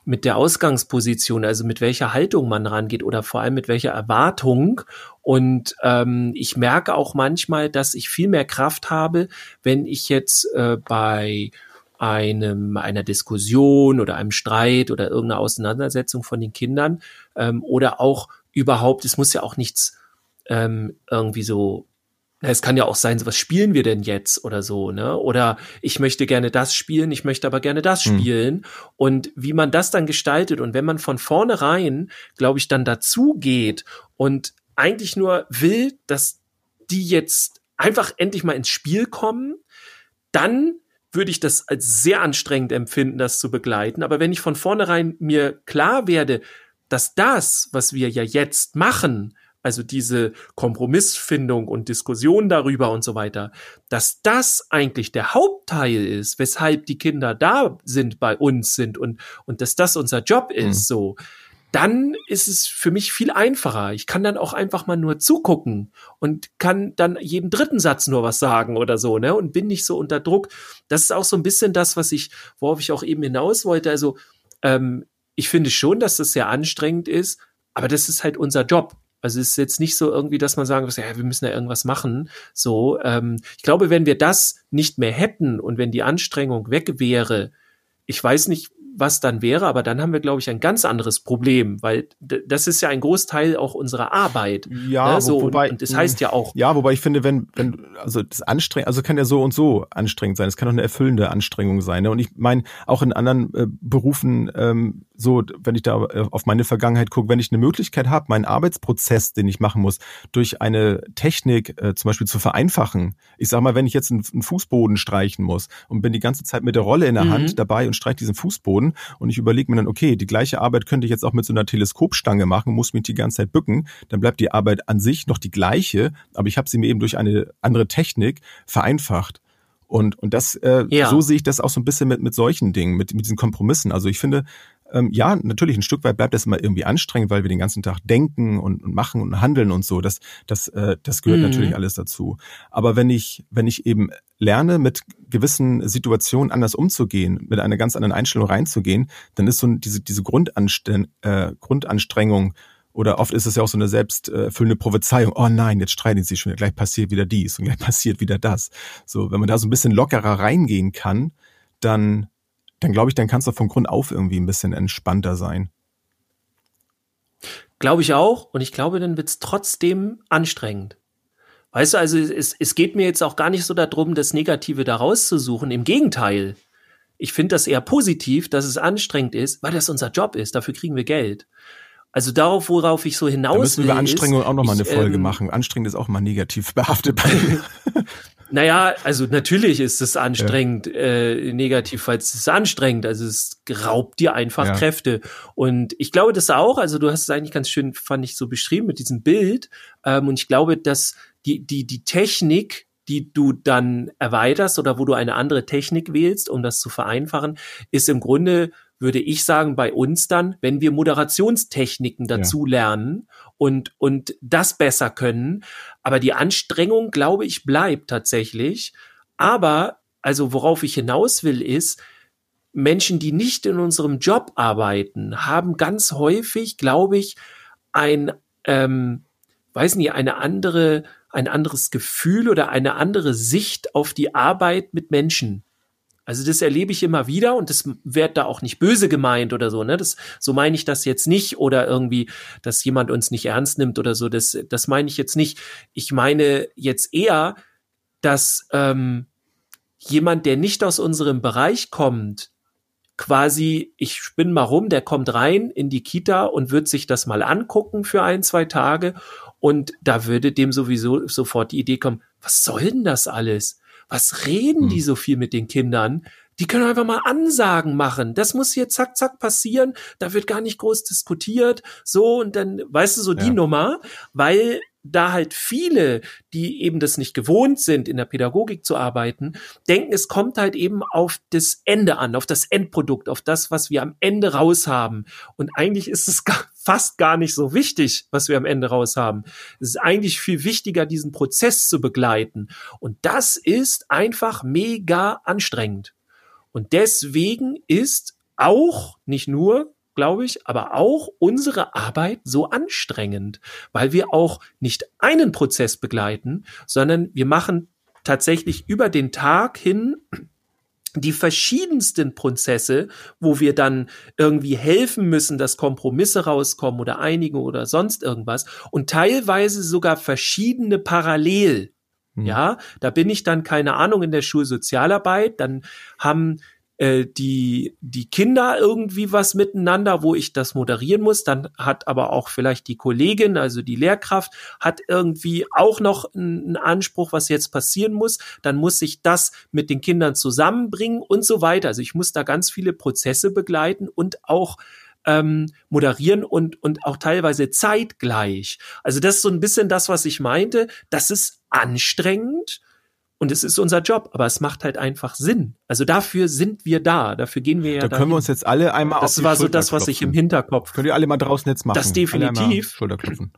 mit der Ausgangsposition, also mit welcher Haltung man rangeht oder vor allem mit welcher Erwartung. Und ähm, ich merke auch manchmal, dass ich viel mehr Kraft habe, wenn ich jetzt äh, bei einem einer Diskussion oder einem Streit oder irgendeiner Auseinandersetzung von den Kindern ähm, oder auch überhaupt, es muss ja auch nichts ähm, irgendwie so es kann ja auch sein, was spielen wir denn jetzt oder so, ne? Oder ich möchte gerne das spielen, ich möchte aber gerne das hm. spielen. Mhm. Und wie man das dann gestaltet und wenn man von vornherein, glaube ich, dann dazu geht und eigentlich nur will, dass die jetzt einfach endlich mal ins Spiel kommen, dann würde ich das als sehr anstrengend empfinden, das zu begleiten. Aber wenn ich von vornherein mir klar werde, dass das, was wir ja jetzt machen, also diese Kompromissfindung und Diskussion darüber und so weiter, dass das eigentlich der Hauptteil ist, weshalb die Kinder da sind, bei uns sind und, und dass das unser Job ist, mhm. so, dann ist es für mich viel einfacher. Ich kann dann auch einfach mal nur zugucken und kann dann jeden dritten Satz nur was sagen oder so, ne? Und bin nicht so unter Druck. Das ist auch so ein bisschen das, was ich, worauf ich auch eben hinaus wollte. Also ähm, ich finde schon, dass das sehr anstrengend ist, aber das ist halt unser Job. Also es ist jetzt nicht so irgendwie, dass man sagen muss, ja, wir müssen ja irgendwas machen. So, ähm, ich glaube, wenn wir das nicht mehr hätten und wenn die Anstrengung weg wäre, ich weiß nicht, was dann wäre, aber dann haben wir, glaube ich, ein ganz anderes Problem, weil das ist ja ein Großteil auch unserer Arbeit. Ja, ne? so, wobei, und, und das heißt ja auch. Ja, wobei ich finde, wenn, wenn, also das anstrengend, also kann ja so und so anstrengend sein. Es kann auch eine erfüllende Anstrengung sein. Ne? Und ich meine, auch in anderen äh, Berufen, ähm, so, wenn ich da äh, auf meine Vergangenheit gucke, wenn ich eine Möglichkeit habe, meinen Arbeitsprozess, den ich machen muss, durch eine Technik äh, zum Beispiel zu vereinfachen. Ich sag mal, wenn ich jetzt einen, einen Fußboden streichen muss und bin die ganze Zeit mit der Rolle in der mhm. Hand dabei und streiche diesen Fußboden, Methoden und ich überlege mir dann, okay, die gleiche Arbeit könnte ich jetzt auch mit so einer Teleskopstange machen, muss mich die ganze Zeit bücken, dann bleibt die Arbeit an sich noch die gleiche, aber ich habe sie mir eben durch eine andere Technik vereinfacht. Und, und das, äh, ja. so sehe ich das auch so ein bisschen mit, mit solchen Dingen, mit, mit diesen Kompromissen. Also ich finde, ähm, ja, natürlich ein Stück weit bleibt das immer irgendwie anstrengend, weil wir den ganzen Tag denken und, und machen und handeln und so. Das, das, äh, das gehört mhm. natürlich alles dazu. Aber wenn ich, wenn ich eben lerne, mit gewissen Situationen anders umzugehen, mit einer ganz anderen Einstellung reinzugehen, dann ist so diese, diese Grundanstren äh, Grundanstrengung oder oft ist es ja auch so eine selbsterfüllende Prophezeiung. Oh nein, jetzt streiten sie schon, gleich passiert wieder dies und gleich passiert wieder das. So, wenn man da so ein bisschen lockerer reingehen kann, dann, dann glaube ich, dann kannst du von Grund auf irgendwie ein bisschen entspannter sein. Glaube ich auch. Und ich glaube, dann wird es trotzdem anstrengend. Weißt du, also es, es geht mir jetzt auch gar nicht so darum, das Negative da rauszusuchen. Im Gegenteil. Ich finde das eher positiv, dass es anstrengend ist, weil das unser Job ist. Dafür kriegen wir Geld. Also darauf, worauf ich so hinaus da müssen wir über Anstrengung ist, auch nochmal eine Folge ähm, machen. Anstrengend ist auch mal negativ behaftet bei mir. Naja, also natürlich ist es anstrengend, ja. äh, negativ, weil es ist anstrengend. Also es raubt dir einfach ja. Kräfte. Und ich glaube das auch, also du hast es eigentlich ganz schön, fand ich so beschrieben mit diesem Bild. Ähm, und ich glaube, dass die, die, die Technik, die du dann erweiterst oder wo du eine andere Technik wählst, um das zu vereinfachen, ist im Grunde würde ich sagen, bei uns dann, wenn wir Moderationstechniken dazu ja. lernen und, und das besser können. Aber die Anstrengung, glaube ich, bleibt tatsächlich. Aber, also worauf ich hinaus will, ist, Menschen, die nicht in unserem Job arbeiten, haben ganz häufig, glaube ich, ein, ähm, weiß nicht, eine andere, ein anderes Gefühl oder eine andere Sicht auf die Arbeit mit Menschen. Also das erlebe ich immer wieder und das wird da auch nicht böse gemeint oder so, ne? Das, so meine ich das jetzt nicht oder irgendwie, dass jemand uns nicht ernst nimmt oder so. Das, das meine ich jetzt nicht. Ich meine jetzt eher, dass ähm, jemand, der nicht aus unserem Bereich kommt, quasi, ich spinne mal rum, der kommt rein in die Kita und wird sich das mal angucken für ein, zwei Tage und da würde dem sowieso sofort die Idee kommen, was soll denn das alles? Was reden die hm. so viel mit den Kindern? Die können einfach mal Ansagen machen. Das muss hier zack, zack passieren. Da wird gar nicht groß diskutiert. So, und dann, weißt du, so ja. die Nummer, weil da halt viele, die eben das nicht gewohnt sind, in der Pädagogik zu arbeiten, denken, es kommt halt eben auf das Ende an, auf das Endprodukt, auf das, was wir am Ende raus haben. Und eigentlich ist es gar, fast gar nicht so wichtig, was wir am Ende raus haben. Es ist eigentlich viel wichtiger, diesen Prozess zu begleiten. Und das ist einfach mega anstrengend. Und deswegen ist auch, nicht nur, glaube ich, aber auch unsere Arbeit so anstrengend, weil wir auch nicht einen Prozess begleiten, sondern wir machen tatsächlich über den Tag hin die verschiedensten Prozesse, wo wir dann irgendwie helfen müssen, dass Kompromisse rauskommen oder Einigung oder sonst irgendwas und teilweise sogar verschiedene parallel. Hm. Ja, da bin ich dann keine Ahnung in der Schulsozialarbeit, dann haben äh, die, die Kinder irgendwie was miteinander, wo ich das moderieren muss. Dann hat aber auch vielleicht die Kollegin, also die Lehrkraft, hat irgendwie auch noch einen Anspruch, was jetzt passieren muss. Dann muss ich das mit den Kindern zusammenbringen und so weiter. Also ich muss da ganz viele Prozesse begleiten und auch ähm, moderieren und, und auch teilweise zeitgleich. Also das ist so ein bisschen das, was ich meinte. Das ist anstrengend und es ist unser Job, aber es macht halt einfach Sinn. Also dafür sind wir da, dafür gehen wir ja. Da dahin. können wir uns jetzt alle einmal Das war so das, was ich im Hinterkopf. Könnt ihr alle mal draußen jetzt machen? Das definitiv. Schulterklopfen.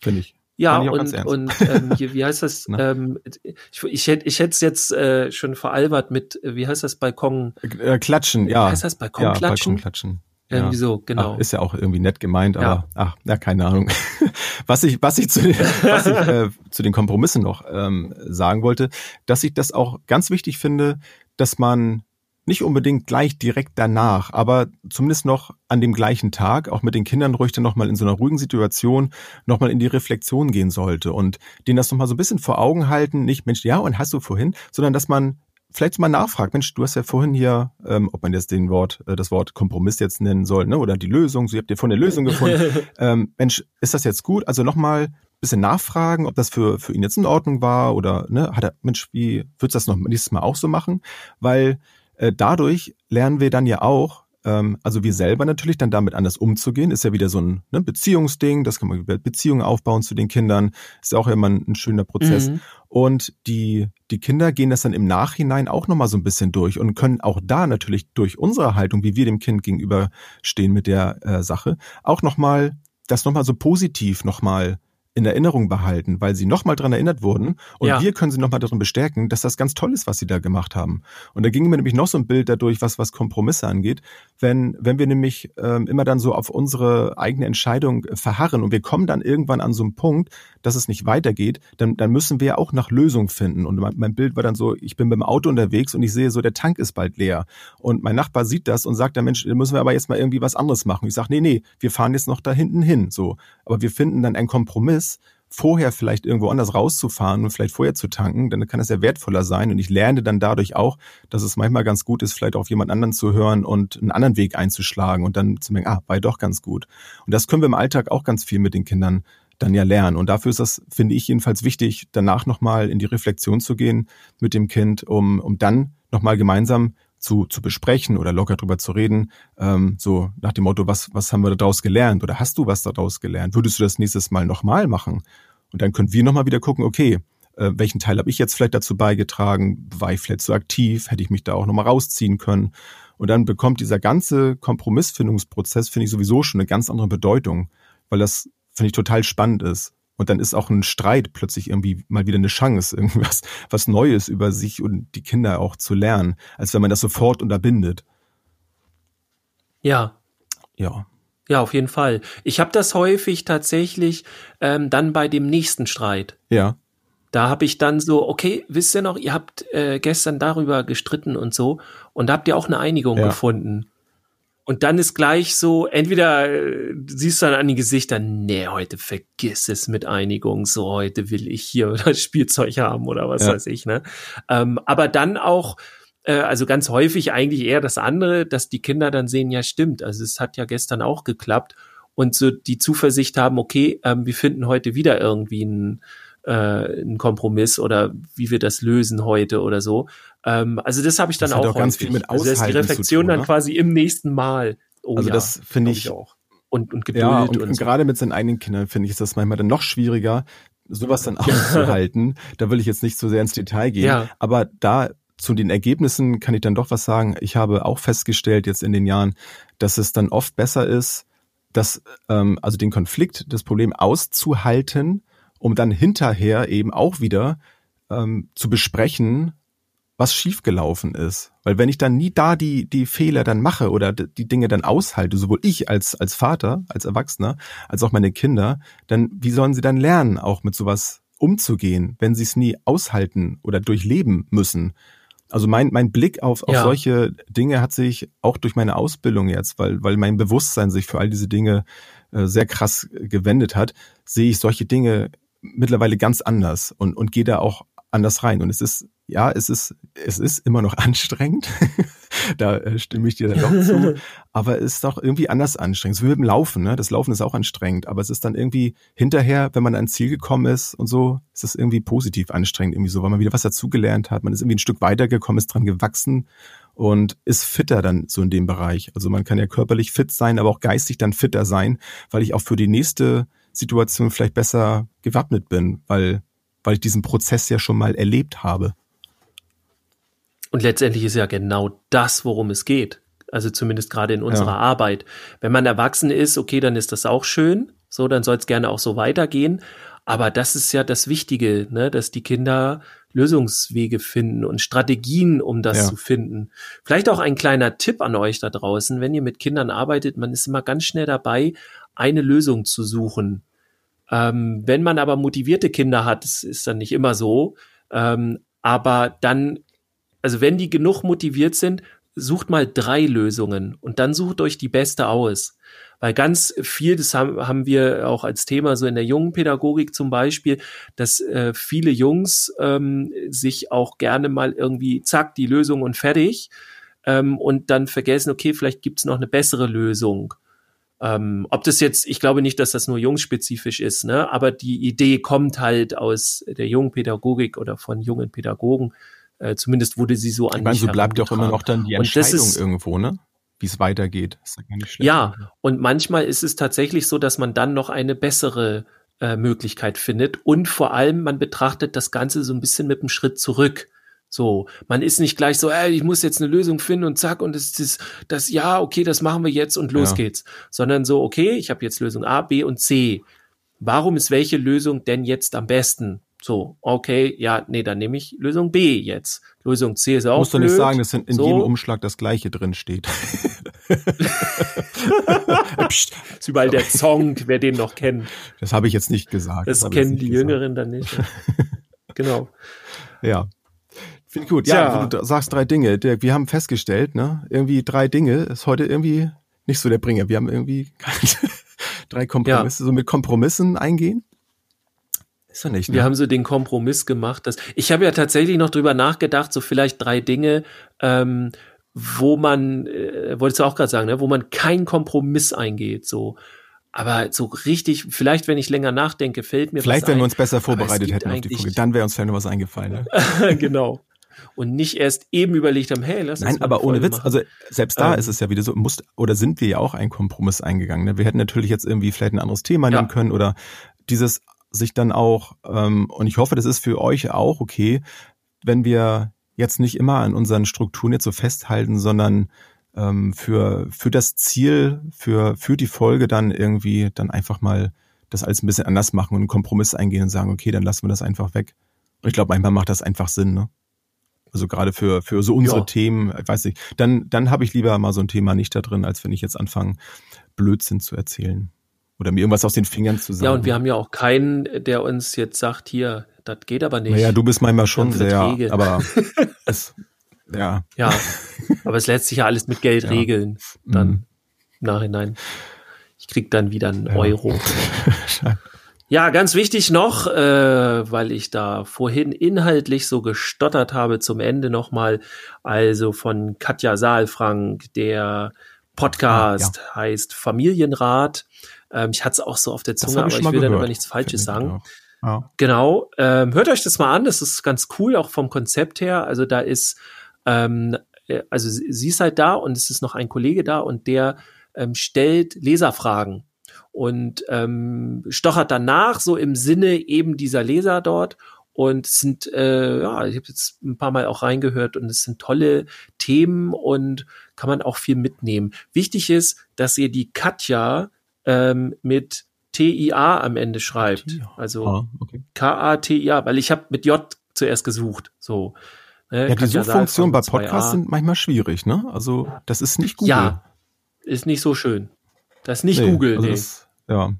Finde ich. Ja, und, und ähm, hier, wie heißt das? ähm, ich, ich hätte ich hätte es jetzt äh, schon veralbert mit, wie heißt das, Balkon? Äh, klatschen, ja. Wie heißt das, Balkon ja, klatschen? Balkon klatschen. Irgendwie ja. so, genau. Ach, ist ja auch irgendwie nett gemeint, aber ja. ach, ja, keine Ahnung. was ich, was ich zu den, was ich, äh, zu den Kompromissen noch ähm, sagen wollte, dass ich das auch ganz wichtig finde, dass man nicht unbedingt gleich direkt danach, aber zumindest noch an dem gleichen Tag, auch mit den Kindern ruhig dann nochmal in so einer ruhigen Situation nochmal in die Reflexion gehen sollte und denen das nochmal so ein bisschen vor Augen halten, nicht, Mensch, ja, und hast du vorhin, sondern dass man vielleicht mal nachfragt, Mensch, du hast ja vorhin hier, ähm, ob man jetzt den Wort, äh, das Wort Kompromiss jetzt nennen soll, ne, oder die Lösung, so ihr habt ja vorhin eine Lösung gefunden. ähm, Mensch, ist das jetzt gut? Also nochmal bisschen nachfragen, ob das für, für ihn jetzt in Ordnung war oder, ne, hat er, Mensch, wie würdest du das noch nächstes Mal auch so machen? Weil äh, dadurch lernen wir dann ja auch, also wir selber natürlich dann damit anders umzugehen, ist ja wieder so ein ne, Beziehungsding, das kann man über Beziehungen aufbauen zu den Kindern, ist ja auch immer ein, ein schöner Prozess. Mhm. Und die, die Kinder gehen das dann im Nachhinein auch nochmal so ein bisschen durch und können auch da natürlich durch unsere Haltung, wie wir dem Kind gegenüberstehen mit der äh, Sache, auch nochmal, das nochmal so positiv nochmal in Erinnerung behalten, weil sie nochmal dran erinnert wurden und ja. wir können sie nochmal darin bestärken, dass das ganz toll ist, was sie da gemacht haben. Und da ging mir nämlich noch so ein Bild dadurch, was, was Kompromisse angeht. Wenn, wenn wir nämlich ähm, immer dann so auf unsere eigene Entscheidung verharren und wir kommen dann irgendwann an so einen Punkt, dass es nicht weitergeht, dann, dann müssen wir auch nach Lösungen finden. Und mein, mein Bild war dann so, ich bin mit dem Auto unterwegs und ich sehe so, der Tank ist bald leer. Und mein Nachbar sieht das und sagt, der Mensch, müssen wir aber jetzt mal irgendwie was anderes machen. Ich sage, nee, nee, wir fahren jetzt noch da hinten hin. So. Aber wir finden dann einen Kompromiss, vorher vielleicht irgendwo anders rauszufahren und vielleicht vorher zu tanken, dann kann es ja wertvoller sein. Und ich lerne dann dadurch auch, dass es manchmal ganz gut ist, vielleicht auf jemand anderen zu hören und einen anderen Weg einzuschlagen und dann zu merken, ah, war ja doch ganz gut. Und das können wir im Alltag auch ganz viel mit den Kindern dann ja lernen. Und dafür ist das, finde ich jedenfalls wichtig, danach nochmal in die Reflexion zu gehen mit dem Kind, um, um dann nochmal gemeinsam zu, zu besprechen oder locker drüber zu reden, ähm, so nach dem Motto, was, was haben wir daraus gelernt oder hast du was daraus gelernt? Würdest du das nächstes Mal nochmal machen? Und dann können wir nochmal wieder gucken, okay, äh, welchen Teil habe ich jetzt vielleicht dazu beigetragen? War ich vielleicht zu aktiv? Hätte ich mich da auch nochmal rausziehen können? Und dann bekommt dieser ganze Kompromissfindungsprozess, finde ich sowieso schon eine ganz andere Bedeutung, weil das, finde ich, total spannend ist. Und dann ist auch ein Streit plötzlich irgendwie mal wieder eine Chance, irgendwas, was Neues über sich und die Kinder auch zu lernen, als wenn man das sofort unterbindet. Ja. Ja. Ja, auf jeden Fall. Ich habe das häufig tatsächlich ähm, dann bei dem nächsten Streit. Ja. Da habe ich dann so, okay, wisst ihr noch, ihr habt äh, gestern darüber gestritten und so und da habt ihr auch eine Einigung ja. gefunden. Und dann ist gleich so, entweder äh, siehst du dann an den Gesichtern, nee, heute vergiss es mit Einigung, so heute will ich hier das Spielzeug haben oder was ja. weiß ich, ne? Ähm, aber dann auch, äh, also ganz häufig eigentlich eher das andere, dass die Kinder dann sehen, ja stimmt, also es hat ja gestern auch geklappt und so die Zuversicht haben, okay, ähm, wir finden heute wieder irgendwie einen, äh, einen Kompromiss oder wie wir das lösen heute oder so. Ähm, also das habe ich dann das auch, auch ganz viel mit Aushalten also das ist die Reflexion tun, dann ne? quasi im nächsten Mal. Oh, also ja, das finde ich, ich, auch. Und, und Geduld ja, und, und, und so. gerade mit seinen eigenen Kindern finde ich ist das manchmal dann noch schwieriger, sowas dann auszuhalten. da will ich jetzt nicht so sehr ins Detail gehen. Ja. Aber da zu den Ergebnissen kann ich dann doch was sagen. Ich habe auch festgestellt jetzt in den Jahren, dass es dann oft besser ist, dass ähm, also den Konflikt, das Problem auszuhalten, um dann hinterher eben auch wieder ähm, zu besprechen, was schiefgelaufen ist. Weil wenn ich dann nie da die, die Fehler dann mache oder die Dinge dann aushalte, sowohl ich als, als Vater, als Erwachsener, als auch meine Kinder, dann wie sollen sie dann lernen, auch mit sowas umzugehen, wenn sie es nie aushalten oder durchleben müssen? Also mein, mein Blick auf, auf ja. solche Dinge hat sich auch durch meine Ausbildung jetzt, weil, weil mein Bewusstsein sich für all diese Dinge äh, sehr krass gewendet hat, sehe ich solche Dinge mittlerweile ganz anders und, und gehe da auch anders rein. Und es ist ja, es ist, es ist immer noch anstrengend. da äh, stimme ich dir dann doch zu. Aber es ist doch irgendwie anders anstrengend. So wie mit dem Laufen, ne? Das Laufen ist auch anstrengend. Aber es ist dann irgendwie hinterher, wenn man ans Ziel gekommen ist und so, ist es irgendwie positiv anstrengend, irgendwie so, weil man wieder was dazugelernt hat. Man ist irgendwie ein Stück weitergekommen, ist dran gewachsen und ist fitter dann so in dem Bereich. Also man kann ja körperlich fit sein, aber auch geistig dann fitter sein, weil ich auch für die nächste Situation vielleicht besser gewappnet bin, weil, weil ich diesen Prozess ja schon mal erlebt habe. Und letztendlich ist ja genau das, worum es geht. Also zumindest gerade in unserer ja. Arbeit. Wenn man erwachsen ist, okay, dann ist das auch schön. So, dann soll es gerne auch so weitergehen. Aber das ist ja das Wichtige, ne, dass die Kinder Lösungswege finden und Strategien, um das ja. zu finden. Vielleicht auch ein kleiner Tipp an euch da draußen, wenn ihr mit Kindern arbeitet, man ist immer ganz schnell dabei, eine Lösung zu suchen. Ähm, wenn man aber motivierte Kinder hat, das ist dann nicht immer so, ähm, aber dann also wenn die genug motiviert sind, sucht mal drei Lösungen und dann sucht euch die beste aus. Weil ganz viel, das haben, wir auch als Thema so in der jungen Pädagogik zum Beispiel, dass äh, viele Jungs ähm, sich auch gerne mal irgendwie, zack, die Lösung und fertig ähm, und dann vergessen, okay, vielleicht gibt's noch eine bessere Lösung. Ähm, ob das jetzt, ich glaube nicht, dass das nur jungsspezifisch ist, ne? aber die Idee kommt halt aus der jungen Pädagogik oder von jungen Pädagogen, äh, zumindest wurde sie so an Ich meine, so bleibt ja auch immer noch dann die Entscheidung ist, irgendwo, ne? wie es weitergeht. Ist schlecht. Ja, und manchmal ist es tatsächlich so, dass man dann noch eine bessere äh, Möglichkeit findet. Und vor allem, man betrachtet das Ganze so ein bisschen mit einem Schritt zurück. So, man ist nicht gleich so, ey, ich muss jetzt eine Lösung finden und zack, und es ist das, ja, okay, das machen wir jetzt und los Ja. geht's. Sondern so, okay, ich habe jetzt Lösung A, B und C. Warum ist welche Lösung denn jetzt am besten? So, okay, ja, nee, dann nehme ich Lösung B jetzt. Lösung C ist auch Musst du blöd. nicht sagen, dass in, in so. jedem Umschlag das Gleiche drin steht. Psst, ist überall der Song, wer den noch kennt. das habe ich jetzt nicht gesagt. Das jetzt kennen die gesagt. Jüngeren dann nicht. genau. Ja. Finde ich gut. Ja, Tja. du sagst drei Dinge. Wir haben festgestellt, ne, irgendwie drei Dinge ist heute irgendwie nicht so der Bringer. Wir haben irgendwie drei Kompromisse, so mit Kompromissen eingehen. Ist ja nicht, ne? Wir haben so den Kompromiss gemacht, dass ich habe ja tatsächlich noch drüber nachgedacht, so vielleicht drei Dinge, ähm, wo man, äh, wolltest du auch gerade sagen, ne, wo man keinen Kompromiss eingeht, so. Aber so richtig, vielleicht, wenn ich länger nachdenke, fällt mir Vielleicht, wenn wir ein. uns besser vorbereitet hätten auf die Folge, dann wäre uns vielleicht noch was eingefallen. Ne? genau. Und nicht erst eben überlegt haben, hey, lass uns Nein, aber ohne Witz, machen. also selbst da Ähm. ist es ja wieder so, muss, oder sind wir ja auch einen Kompromiss eingegangen. Ne? Wir hätten natürlich jetzt irgendwie vielleicht ein anderes Thema Ja. nehmen können oder dieses sich dann auch, ähm, und ich hoffe, das ist für euch auch okay, wenn wir jetzt nicht immer an unseren Strukturen jetzt so festhalten, sondern ähm, für, für das Ziel, für, für die Folge dann irgendwie dann einfach mal das alles ein bisschen anders machen und einen Kompromiss eingehen und sagen, okay, dann lassen wir das einfach weg. Und ich glaube, manchmal macht das einfach Sinn, ne? Also gerade für, für so unsere Ja. Themen, ich weiß nicht, dann, dann habe ich lieber mal so ein Thema nicht da drin, als wenn ich jetzt anfange, Blödsinn zu erzählen. Oder mir irgendwas aus den Fingern zu sagen. ja, und wir haben ja auch keinen, der uns jetzt sagt, hier, das geht aber nicht. Naja, du bist manchmal schon sehr, Verträge. aber es, ja. Ja, aber es lässt sich ja alles mit Geld Ja. regeln, dann Mhm. im Nachhinein. Ich krieg dann wieder einen Ja. Euro. Ja, ganz wichtig noch, äh, weil ich da vorhin inhaltlich so gestottert habe zum Ende nochmal, also von Katja Saalfrank, der Podcast heißt Familienrat. Ähm, ich hatte es auch so auf der Zunge, aber ich ich will dann gehört. aber nichts Falsches sagen. Ja. Genau, ähm, hört euch das mal an, das ist ganz cool, auch vom Konzept her. Also da ist, ähm, äh, also sie sie ist halt da und es ist noch ein Kollege da und der ähm, stellt Leserfragen und ähm, stochert danach so im Sinne eben dieser Leser dort. Und es sind, äh, ja, ich habe jetzt ein paar Mal auch reingehört und es sind tolle Themen und kann man auch viel mitnehmen. Wichtig ist, dass ihr die Katja ähm, mit TIA am Ende schreibt. Also Ah, okay. K-A-T-I-A, weil ich habe mit J zuerst gesucht. So. Ne, Ja, die Katja Suchfunktionen bei Podcasts 2A. sind manchmal schwierig, ne? Also, das ist nicht Google. Ja, ist nicht so schön. Das ist nicht Nee, Google, also nee. das, ja.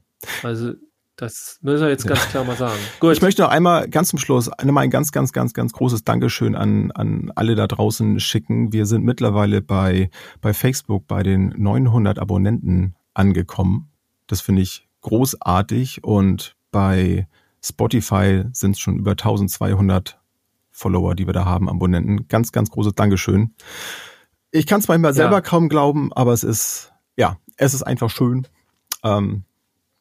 Also, das müssen wir jetzt ganz klar mal sagen. Gut. Ich möchte noch einmal ganz zum Schluss einmal ein ganz, ganz, ganz, ganz großes Dankeschön an, an alle da draußen schicken. Wir sind mittlerweile bei, bei Facebook bei den 900 Abonnenten angekommen. Das finde ich großartig und bei Spotify sind es schon über 1200 Follower, die wir da haben, Abonnenten. Ganz, ganz großes Dankeschön. Ich kann es manchmal Ja. selber kaum glauben, aber es ist, ja, es ist einfach schön. Ähm,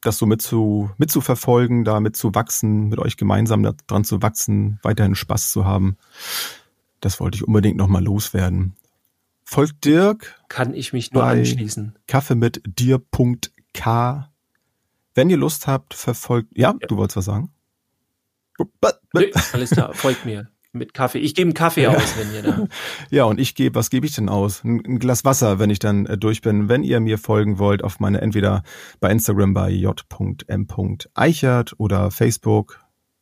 das so mit zu, mitzuverfolgen, da mitzuwachsen, mit euch gemeinsam da dran zu wachsen, weiterhin Spaß zu haben. Das wollte ich unbedingt nochmal loswerden. Folgt Dirk, Kann ich mich nur anschließen. Kaffee mit dir.k. Wenn ihr Lust habt, verfolgt, ja, Ja. du wolltest was sagen? Nee, alles klar, folgt mir. Mit Kaffee. Ich gebe einen Kaffee aus, wenn ihr da. Ja, und ich gebe, was gebe ich denn aus? Ein, ein Glas Wasser, wenn ich dann äh, durch bin. Wenn ihr mir folgen wollt, auf meine, entweder bei Instagram bei j.m.eichert oder Facebook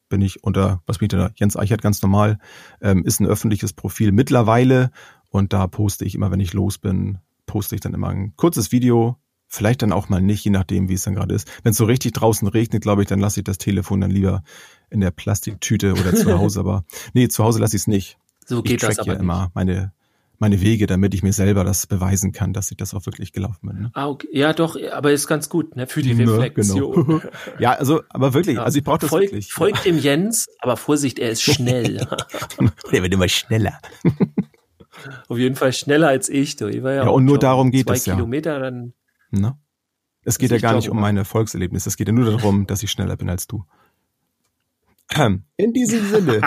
bin ich unter, was bin ich da? Jens Eichert ganz normal, ähm, ist ein öffentliches Profil mittlerweile und da poste ich immer, wenn ich los bin, poste ich dann immer ein kurzes Video, vielleicht dann auch mal nicht, je nachdem, wie es dann gerade ist. Wenn es so richtig draußen regnet, glaube ich, dann lasse ich das Telefon dann lieber in der Plastiktüte oder zu Hause, aber nee, zu Hause lasse ich es nicht So ich geht das track aber ja nicht. immer meine, meine Wege, damit ich mir selber das beweisen kann, dass ich das auch wirklich gelaufen bin. Ne? Ah, okay. Ja, doch, aber ist ganz gut, ne? Für die Ne, Reflexion. genau. Ja, also, aber wirklich, Ja. also ich brauche das Folgt, wirklich. folgt dem Jens, aber Vorsicht, er ist schnell. Der wird immer schneller. Auf jeden Fall schneller als ich. Du. Ich war ja, Ja, und nur darum geht zwei es ja. Kilometer, dann Ne? Es geht Also ja ich gar nicht um meine Erfolgserlebnisse, es geht ja nur darum, dass ich schneller bin als du. In diesem Sinne.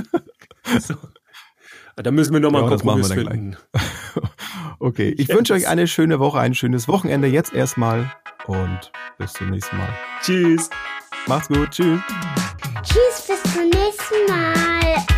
so. Da müssen wir nochmal Ja, einen das machen wir finden. Okay, ich yes. wünsche euch eine schöne Woche, ein schönes Wochenende jetzt erstmal und bis zum nächsten Mal. Tschüss. Macht's gut. Tschüss. Tschüss, bis zum nächsten Mal.